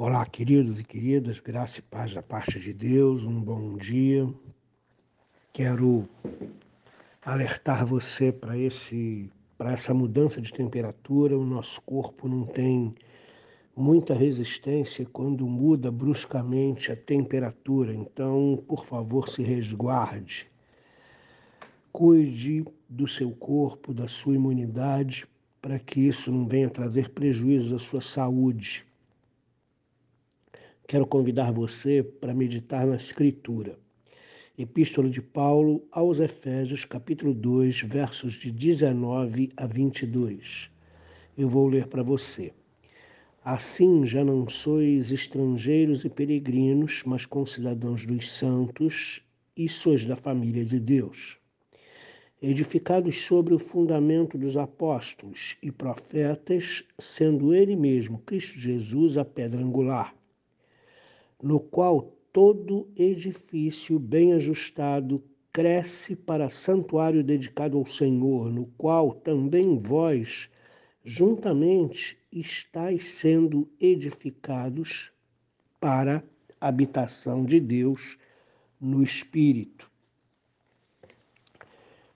Olá, queridos e queridas, graça e paz da parte de Deus, um bom dia. Quero alertar você para esse para essa mudança de temperatura. O nosso corpo não tem muita resistência quando muda bruscamente a temperatura. Então, por favor, se resguarde. Cuide do seu corpo, da sua imunidade, para que isso não venha trazer prejuízos à sua saúde quero convidar você para meditar na Escritura. Epístola de Paulo aos Efésios, capítulo 2, versos de 19 a 22. Eu vou ler para você. Assim já não sois estrangeiros e peregrinos, mas concidadãos dos santos e sois da família de Deus. Edificados sobre o fundamento dos apóstolos e profetas, sendo Ele mesmo, Cristo Jesus, a pedra angular no qual todo edifício bem ajustado cresce para santuário dedicado ao Senhor, no qual também vós, juntamente, estáis sendo edificados para a habitação de Deus no Espírito.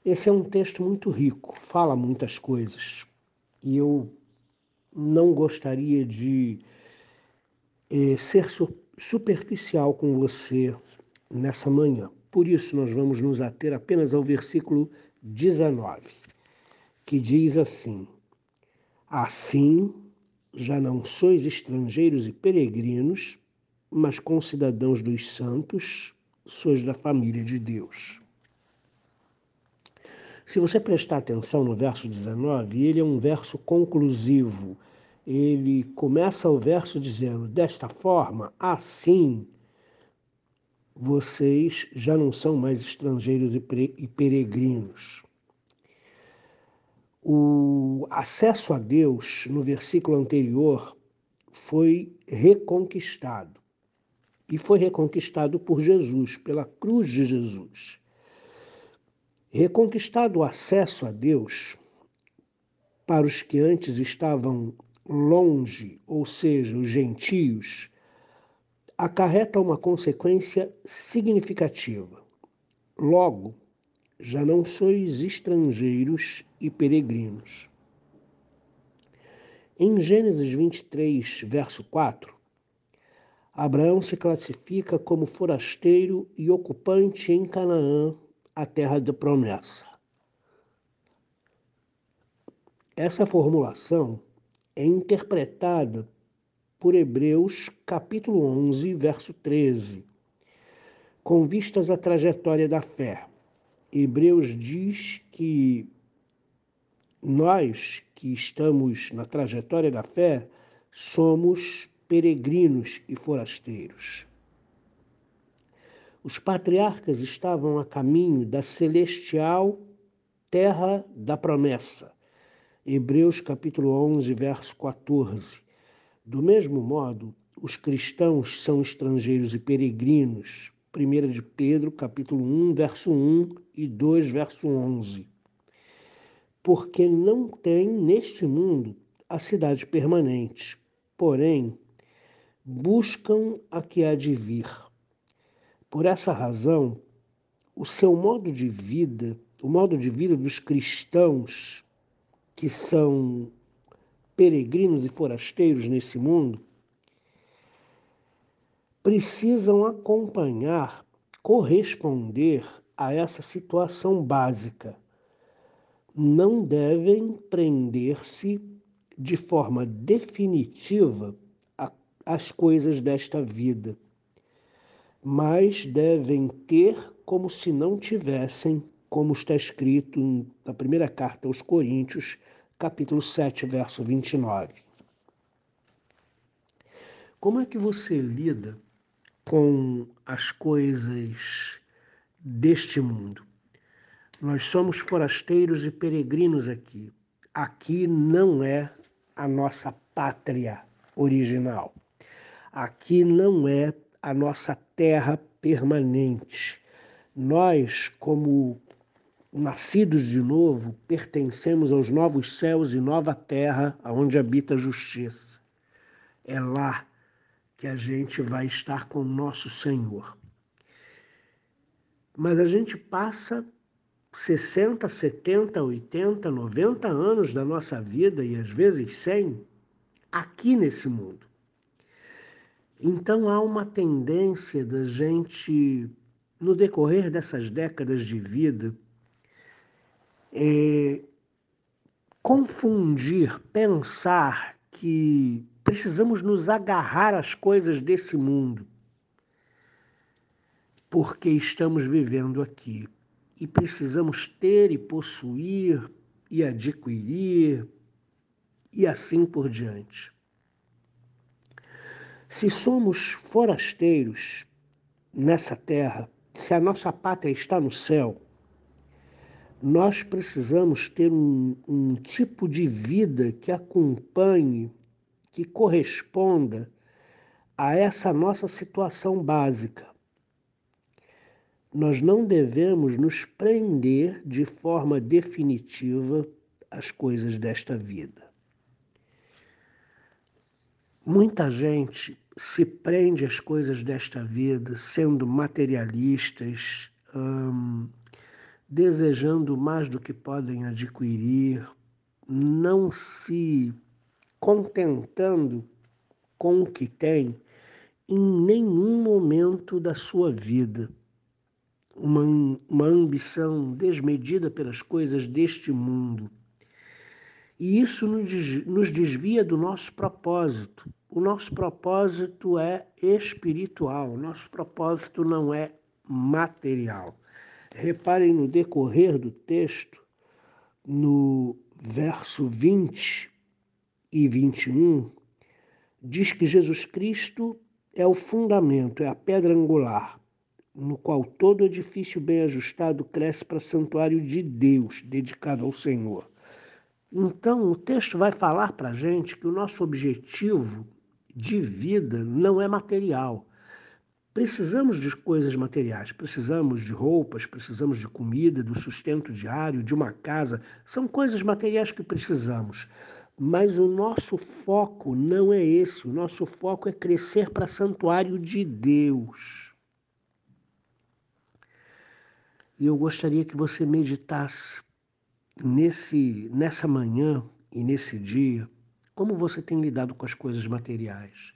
Esse é um texto muito rico, fala muitas coisas. E eu não gostaria de eh, ser surpreso superficial com você nessa manhã. Por isso, nós vamos nos ater apenas ao versículo 19, que diz assim: Assim já não sois estrangeiros e peregrinos, mas concidadãos dos santos, sois da família de Deus. Se você prestar atenção no verso 19, ele é um verso conclusivo ele começa o verso dizendo: Desta forma, assim, vocês já não são mais estrangeiros e peregrinos. O acesso a Deus, no versículo anterior, foi reconquistado. E foi reconquistado por Jesus, pela cruz de Jesus. Reconquistado o acesso a Deus para os que antes estavam longe, ou seja, os gentios, acarreta uma consequência significativa. Logo, já não sois estrangeiros e peregrinos. Em Gênesis 23, verso 4, Abraão se classifica como forasteiro e ocupante em Canaã, a terra da promessa. Essa formulação é interpretada por Hebreus capítulo 11, verso 13, com vistas à trajetória da fé. Hebreus diz que nós que estamos na trajetória da fé somos peregrinos e forasteiros. Os patriarcas estavam a caminho da celestial terra da promessa Hebreus capítulo 11, verso 14. Do mesmo modo, os cristãos são estrangeiros e peregrinos. 1 de Pedro, capítulo 1, verso 1 e 2, verso 11. Porque não tem neste mundo a cidade permanente, porém buscam a que há de vir. Por essa razão, o seu modo de vida, o modo de vida dos cristãos que são peregrinos e forasteiros nesse mundo, precisam acompanhar, corresponder a essa situação básica. Não devem prender-se de forma definitiva às coisas desta vida, mas devem ter como se não tivessem como está escrito na primeira carta aos Coríntios, capítulo 7, verso 29. Como é que você lida com as coisas deste mundo? Nós somos forasteiros e peregrinos aqui. Aqui não é a nossa pátria original. Aqui não é a nossa terra permanente. Nós, como nascidos de novo, pertencemos aos novos céus e nova terra, aonde habita a justiça. É lá que a gente vai estar com o nosso Senhor. Mas a gente passa 60, 70, 80, 90 anos da nossa vida e às vezes 100 aqui nesse mundo. Então há uma tendência da gente, no decorrer dessas décadas de vida, é, confundir, pensar que precisamos nos agarrar às coisas desse mundo, porque estamos vivendo aqui e precisamos ter e possuir e adquirir e assim por diante. Se somos forasteiros nessa terra, se a nossa pátria está no céu, nós precisamos ter um, um tipo de vida que acompanhe, que corresponda a essa nossa situação básica nós não devemos nos prender de forma definitiva às coisas desta vida. Muita gente se prende às coisas desta vida sendo materialistas, hum, desejando mais do que podem adquirir, não se contentando com o que tem em nenhum momento da sua vida uma, uma ambição desmedida pelas coisas deste mundo. E isso nos desvia do nosso propósito. O nosso propósito é espiritual, o nosso propósito não é material. Reparem no decorrer do texto, no verso 20 e 21, diz que Jesus Cristo é o fundamento, é a pedra angular no qual todo edifício bem ajustado cresce para santuário de Deus, dedicado ao Senhor. Então, o texto vai falar para a gente que o nosso objetivo de vida não é material. Precisamos de coisas materiais, precisamos de roupas, precisamos de comida, do sustento diário, de uma casa. São coisas materiais que precisamos. Mas o nosso foco não é esse. O nosso foco é crescer para santuário de Deus. E eu gostaria que você meditasse nesse, nessa manhã e nesse dia, como você tem lidado com as coisas materiais.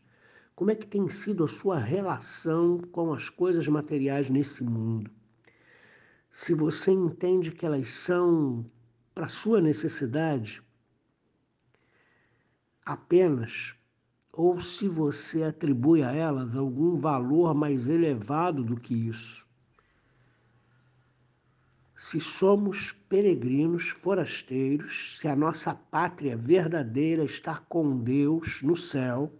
Como é que tem sido a sua relação com as coisas materiais nesse mundo? Se você entende que elas são para sua necessidade apenas, ou se você atribui a elas algum valor mais elevado do que isso se somos peregrinos, forasteiros, se a nossa pátria verdadeira está com Deus no céu,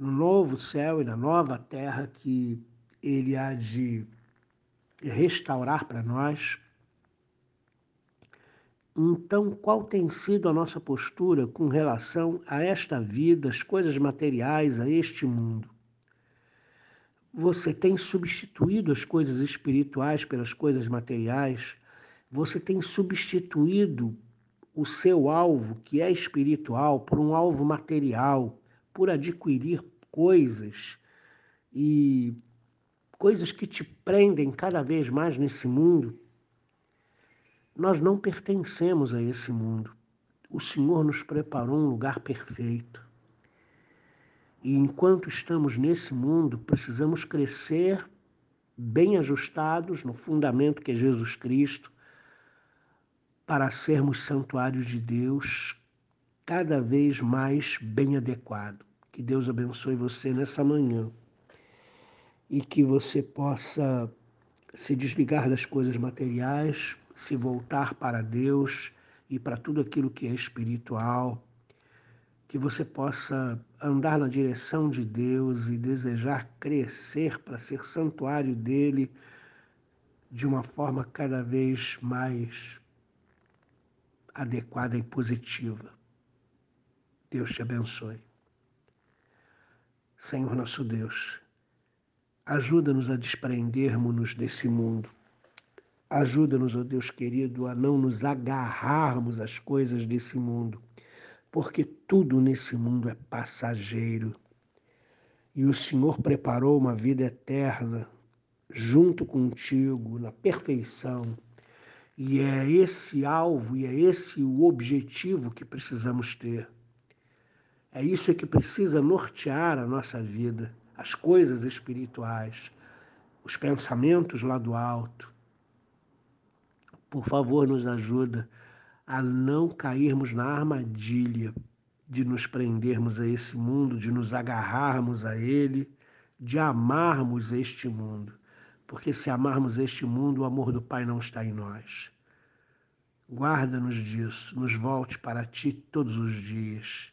no novo céu e na nova terra que Ele há de restaurar para nós. Então, qual tem sido a nossa postura com relação a esta vida, as coisas materiais, a este mundo? Você tem substituído as coisas espirituais pelas coisas materiais. Você tem substituído o seu alvo, que é espiritual, por um alvo material, por adquirir coisas e coisas que te prendem cada vez mais nesse mundo. Nós não pertencemos a esse mundo. O Senhor nos preparou um lugar perfeito. E enquanto estamos nesse mundo, precisamos crescer bem ajustados no fundamento que é Jesus Cristo, para sermos santuários de Deus cada vez mais bem adequado. Que Deus abençoe você nessa manhã e que você possa se desligar das coisas materiais, se voltar para Deus e para tudo aquilo que é espiritual que você possa andar na direção de Deus e desejar crescer para ser santuário dele de uma forma cada vez mais adequada e positiva. Deus te abençoe. Senhor nosso Deus, ajuda-nos a desprendermos-nos desse mundo. Ajuda-nos, ó oh Deus querido, a não nos agarrarmos às coisas desse mundo porque tudo nesse mundo é passageiro. e o Senhor preparou uma vida eterna junto contigo, na perfeição. E é esse alvo e é esse o objetivo que precisamos ter. É isso que precisa nortear a nossa vida, as coisas espirituais, os pensamentos lá do alto. Por favor, nos ajuda a não cairmos na armadilha de nos prendermos a esse mundo, de nos agarrarmos a ele, de amarmos este mundo. Porque se amarmos este mundo, o amor do Pai não está em nós. Guarda-nos disso, nos volte para ti todos os dias.